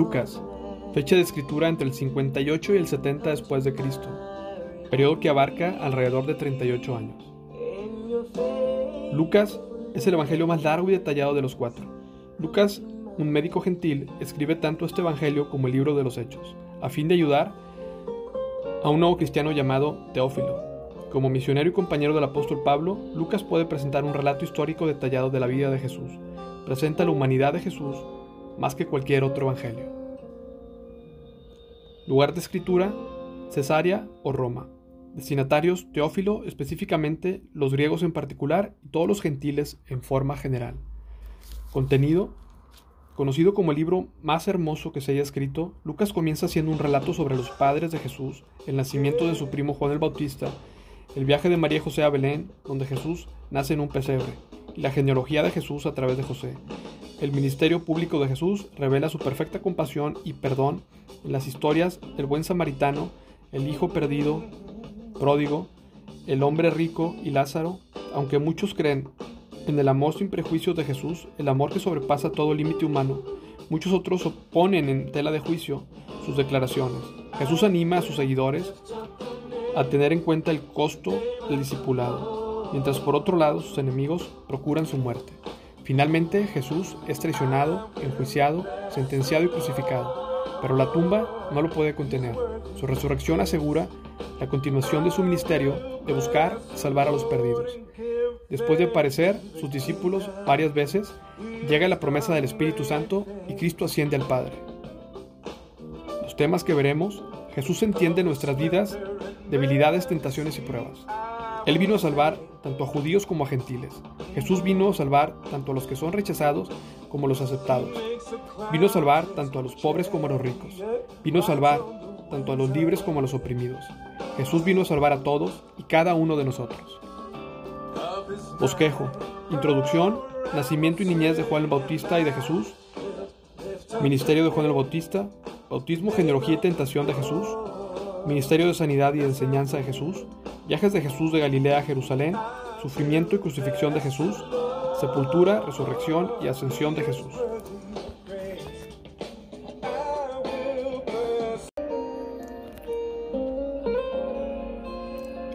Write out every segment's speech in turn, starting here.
Lucas, fecha de escritura entre el 58 y el 70 después de Cristo, periodo que abarca alrededor de 38 años. Lucas es el evangelio más largo y detallado de los cuatro. Lucas, un médico gentil, escribe tanto este evangelio como el libro de los Hechos, a fin de ayudar a un nuevo cristiano llamado Teófilo. Como misionero y compañero del apóstol Pablo, Lucas puede presentar un relato histórico detallado de la vida de Jesús. Presenta la humanidad de Jesús más que cualquier otro evangelio. Lugar de escritura, Cesarea o Roma. Destinatarios, Teófilo, específicamente los griegos en particular y todos los gentiles en forma general. Contenido, conocido como el libro más hermoso que se haya escrito, Lucas comienza haciendo un relato sobre los padres de Jesús, el nacimiento de su primo Juan el Bautista, el viaje de María José a Belén, donde Jesús nace en un pesebre, y la genealogía de Jesús a través de José. El ministerio público de Jesús revela su perfecta compasión y perdón en las historias del buen samaritano, el hijo perdido, pródigo, el hombre rico y Lázaro, aunque muchos creen en el amor sin prejuicios de Jesús, el amor que sobrepasa todo límite humano, muchos otros oponen en tela de juicio sus declaraciones. Jesús anima a sus seguidores a tener en cuenta el costo del discipulado, mientras por otro lado sus enemigos procuran su muerte. Finalmente Jesús es traicionado, enjuiciado, sentenciado y crucificado, pero la tumba no lo puede contener. Su resurrección asegura la continuación de su ministerio de buscar y salvar a los perdidos. Después de aparecer sus discípulos varias veces, llega la promesa del Espíritu Santo y Cristo asciende al Padre. Los temas que veremos, Jesús entiende nuestras vidas, debilidades, tentaciones y pruebas. Él vino a salvar tanto a judíos como a gentiles. Jesús vino a salvar tanto a los que son rechazados como a los aceptados. Vino a salvar tanto a los pobres como a los ricos. Vino a salvar tanto a los libres como a los oprimidos. Jesús vino a salvar a todos y cada uno de nosotros. Bosquejo. Introducción. Nacimiento y niñez de Juan el Bautista y de Jesús. Ministerio de Juan el Bautista. Bautismo, genealogía y tentación de Jesús. Ministerio de Sanidad y Enseñanza de Jesús. Viajes de Jesús de Galilea a Jerusalén, sufrimiento y crucifixión de Jesús, sepultura, resurrección y ascensión de Jesús.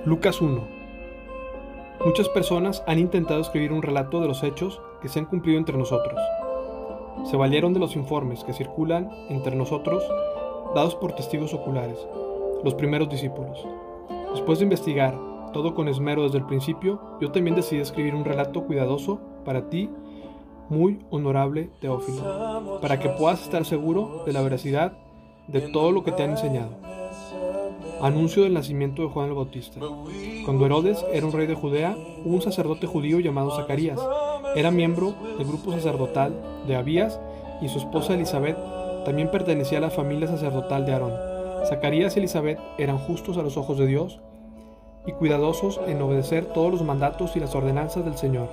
Lucas 1 Muchas personas han intentado escribir un relato de los hechos que se han cumplido entre nosotros. Se valieron de los informes que circulan entre nosotros dados por testigos oculares, los primeros discípulos. Después de investigar todo con esmero desde el principio, yo también decidí escribir un relato cuidadoso para ti, muy honorable Teófilo, para que puedas estar seguro de la veracidad de todo lo que te han enseñado. Anuncio del nacimiento de Juan el Bautista. Cuando Herodes era un rey de Judea, hubo un sacerdote judío llamado Zacarías. Era miembro del grupo sacerdotal de Abías y su esposa Elizabeth también pertenecía a la familia sacerdotal de Aarón. Zacarías y Elizabeth eran justos a los ojos de Dios y cuidadosos en obedecer todos los mandatos y las ordenanzas del Señor.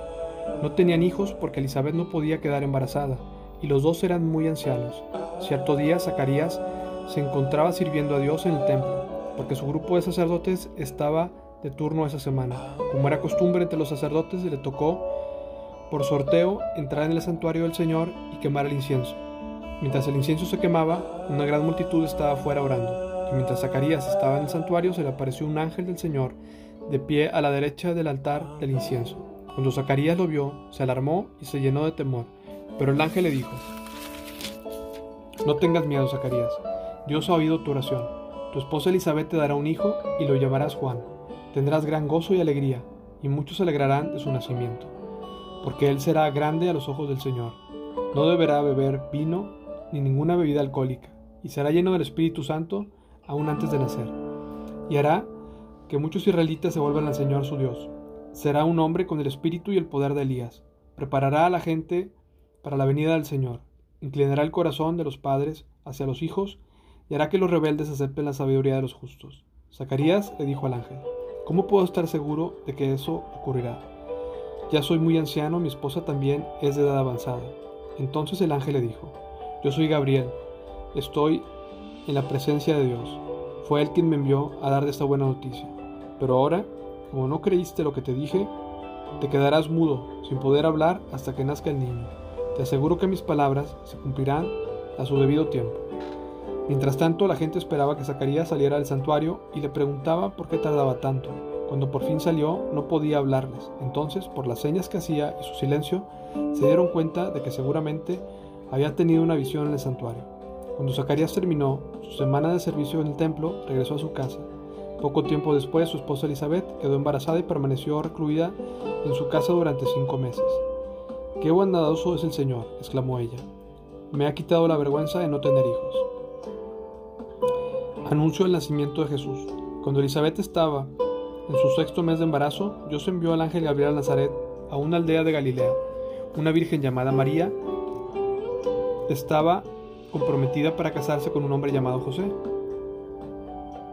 No tenían hijos porque Elizabeth no podía quedar embarazada, y los dos eran muy ancianos. Cierto día Zacarías se encontraba sirviendo a Dios en el templo, porque su grupo de sacerdotes estaba de turno esa semana. Como era costumbre entre los sacerdotes, le tocó por sorteo entrar en el santuario del Señor y quemar el incienso. Mientras el incienso se quemaba, una gran multitud estaba afuera orando, y mientras Zacarías estaba en el santuario se le apareció un ángel del Señor de pie a la derecha del altar del incienso. Cuando Zacarías lo vio, se alarmó y se llenó de temor, pero el ángel le dijo, No tengas miedo, Zacarías, Dios ha oído tu oración. Tu esposa Elizabeth te dará un hijo y lo llamarás Juan. Tendrás gran gozo y alegría, y muchos se alegrarán de su nacimiento, porque él será grande a los ojos del Señor. No deberá beber vino ni ninguna bebida alcohólica, y será lleno del Espíritu Santo aún antes de nacer. Y hará que muchos israelitas se vuelvan al Señor su Dios. Será un hombre con el espíritu y el poder de Elías. Preparará a la gente para la venida del Señor. Inclinará el corazón de los padres hacia los hijos y hará que los rebeldes acepten la sabiduría de los justos. Zacarías le dijo al ángel, ¿cómo puedo estar seguro de que eso ocurrirá? Ya soy muy anciano, mi esposa también es de edad avanzada. Entonces el ángel le dijo, yo soy Gabriel, estoy en la presencia de Dios. Fue Él quien me envió a dar de esta buena noticia. Pero ahora, como no creíste lo que te dije, te quedarás mudo, sin poder hablar hasta que nazca el niño. Te aseguro que mis palabras se cumplirán a su debido tiempo. Mientras tanto, la gente esperaba que Zacarías saliera del santuario y le preguntaba por qué tardaba tanto. Cuando por fin salió, no podía hablarles. Entonces, por las señas que hacía y su silencio, se dieron cuenta de que seguramente había tenido una visión en el santuario. Cuando Zacarías terminó su semana de servicio en el templo, regresó a su casa. Poco tiempo después, su esposa Elizabeth quedó embarazada y permaneció recluida en su casa durante cinco meses. Qué bondadoso es el Señor, exclamó ella. Me ha quitado la vergüenza de no tener hijos. Anuncio el nacimiento de Jesús. Cuando Elizabeth estaba en su sexto mes de embarazo, Dios envió al ángel Gabriel a Nazaret, a una aldea de Galilea. Una virgen llamada María estaba comprometida para casarse con un hombre llamado José,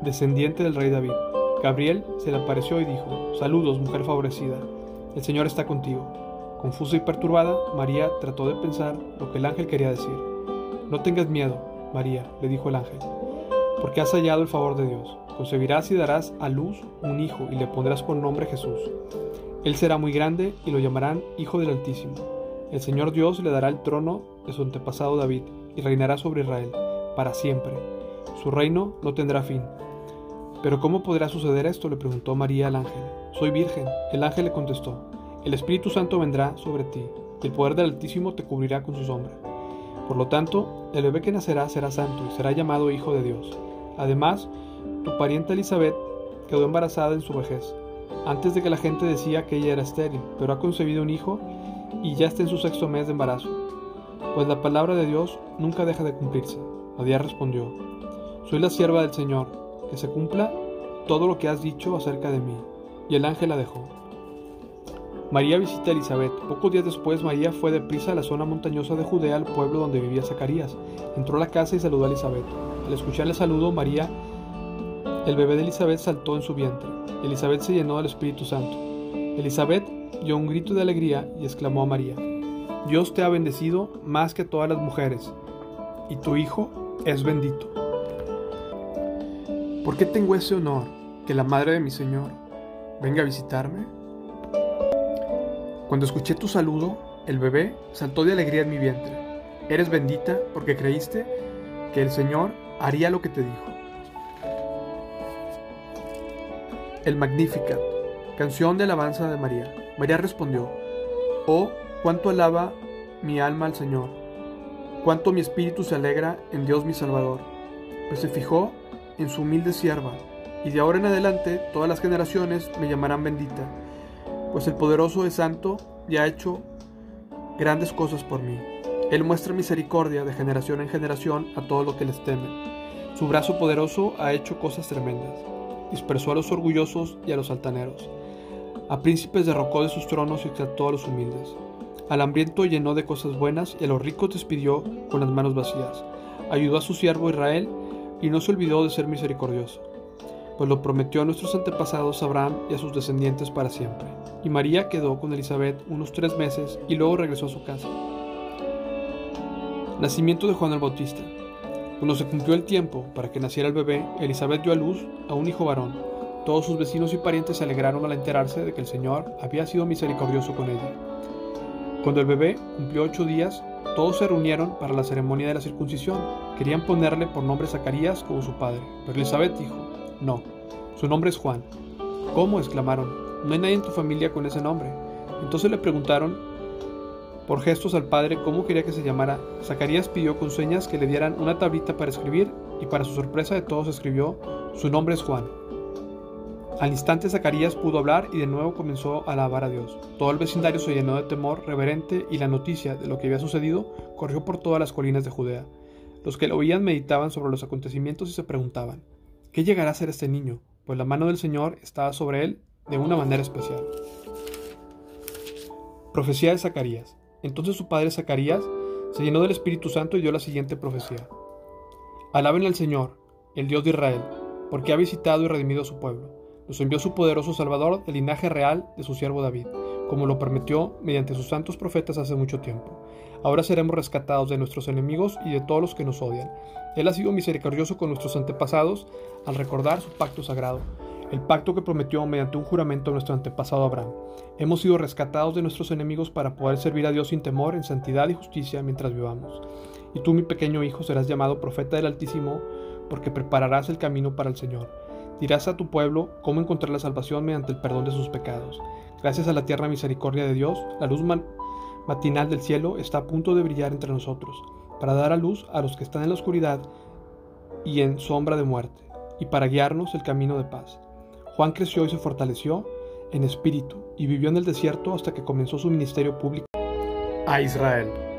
descendiente del rey David. Gabriel se le apareció y dijo, Saludos, mujer favorecida, el Señor está contigo. Confusa y perturbada, María trató de pensar lo que el ángel quería decir. No tengas miedo, María, le dijo el ángel porque has hallado el favor de Dios. Concebirás y darás a luz un hijo y le pondrás por nombre Jesús. Él será muy grande y lo llamarán Hijo del Altísimo. El Señor Dios le dará el trono de su antepasado David y reinará sobre Israel para siempre. Su reino no tendrá fin. Pero ¿cómo podrá suceder esto? le preguntó María al ángel. Soy virgen. El ángel le contestó. El Espíritu Santo vendrá sobre ti. El poder del Altísimo te cubrirá con su sombra. Por lo tanto, el bebé que nacerá será santo y será llamado Hijo de Dios. Además, tu pariente Elizabeth quedó embarazada en su vejez, antes de que la gente decía que ella era estéril, pero ha concebido un hijo y ya está en su sexto mes de embarazo. Pues la palabra de Dios nunca deja de cumplirse. María respondió, Soy la sierva del Señor, que se cumpla todo lo que has dicho acerca de mí. Y el ángel la dejó. María visita a Elizabeth. Pocos días después, María fue deprisa a la zona montañosa de Judea, al pueblo donde vivía Zacarías. Entró a la casa y saludó a Elizabeth. Al escuchar el saludo, María, el bebé de Elizabeth saltó en su vientre. Elizabeth se llenó del Espíritu Santo. Elizabeth dio un grito de alegría y exclamó a María, Dios te ha bendecido más que todas las mujeres, y tu Hijo es bendito. ¿Por qué tengo ese honor que la madre de mi Señor venga a visitarme? Cuando escuché tu saludo, el bebé saltó de alegría en mi vientre. Eres bendita porque creíste que el Señor haría lo que te dijo. El Magnificat, canción de alabanza de María. María respondió, Oh, cuánto alaba mi alma al Señor, cuánto mi espíritu se alegra en Dios mi Salvador, pues se fijó en su humilde sierva, y de ahora en adelante todas las generaciones me llamarán bendita, pues el poderoso es santo y ha hecho grandes cosas por mí. Él muestra misericordia de generación en generación a todos los que les temen. Su brazo poderoso ha hecho cosas tremendas. Dispersó a los orgullosos y a los altaneros. A príncipes derrocó de sus tronos y exaltó a los humildes. Al hambriento llenó de cosas buenas y a los ricos despidió con las manos vacías. Ayudó a su siervo Israel y no se olvidó de ser misericordioso, pues lo prometió a nuestros antepasados Abraham y a sus descendientes para siempre. Y María quedó con Elizabeth unos tres meses y luego regresó a su casa. Nacimiento de Juan el Bautista. Cuando se cumplió el tiempo para que naciera el bebé, Elizabeth dio a luz a un hijo varón. Todos sus vecinos y parientes se alegraron al enterarse de que el Señor había sido misericordioso con ella. Cuando el bebé cumplió ocho días, todos se reunieron para la ceremonia de la circuncisión. Querían ponerle por nombre Zacarías como su padre, pero Elizabeth dijo, no, su nombre es Juan. ¿Cómo? exclamaron, no hay nadie en tu familia con ese nombre. Entonces le preguntaron por gestos al padre cómo quería que se llamara, Zacarías pidió con señas que le dieran una tablita para escribir y para su sorpresa de todos escribió, su nombre es Juan. Al instante Zacarías pudo hablar y de nuevo comenzó a alabar a Dios. Todo el vecindario se llenó de temor reverente y la noticia de lo que había sucedido corrió por todas las colinas de Judea. Los que lo oían meditaban sobre los acontecimientos y se preguntaban, ¿qué llegará a ser este niño? Pues la mano del Señor estaba sobre él de una manera especial. Profecía de Zacarías. Entonces su padre Zacarías se llenó del Espíritu Santo y dio la siguiente profecía. Alaben al Señor, el Dios de Israel, porque ha visitado y redimido a su pueblo. Nos envió su poderoso Salvador del linaje real de su siervo David, como lo prometió mediante sus santos profetas hace mucho tiempo. Ahora seremos rescatados de nuestros enemigos y de todos los que nos odian. Él ha sido misericordioso con nuestros antepasados al recordar su pacto sagrado el pacto que prometió mediante un juramento a nuestro antepasado Abraham. Hemos sido rescatados de nuestros enemigos para poder servir a Dios sin temor, en santidad y justicia mientras vivamos. Y tú, mi pequeño hijo, serás llamado profeta del Altísimo, porque prepararás el camino para el Señor. Dirás a tu pueblo cómo encontrar la salvación mediante el perdón de sus pecados. Gracias a la tierna misericordia de Dios, la luz matinal del cielo está a punto de brillar entre nosotros, para dar a luz a los que están en la oscuridad y en sombra de muerte, y para guiarnos el camino de paz. Juan creció y se fortaleció en espíritu, y vivió en el desierto hasta que comenzó su ministerio público a Israel.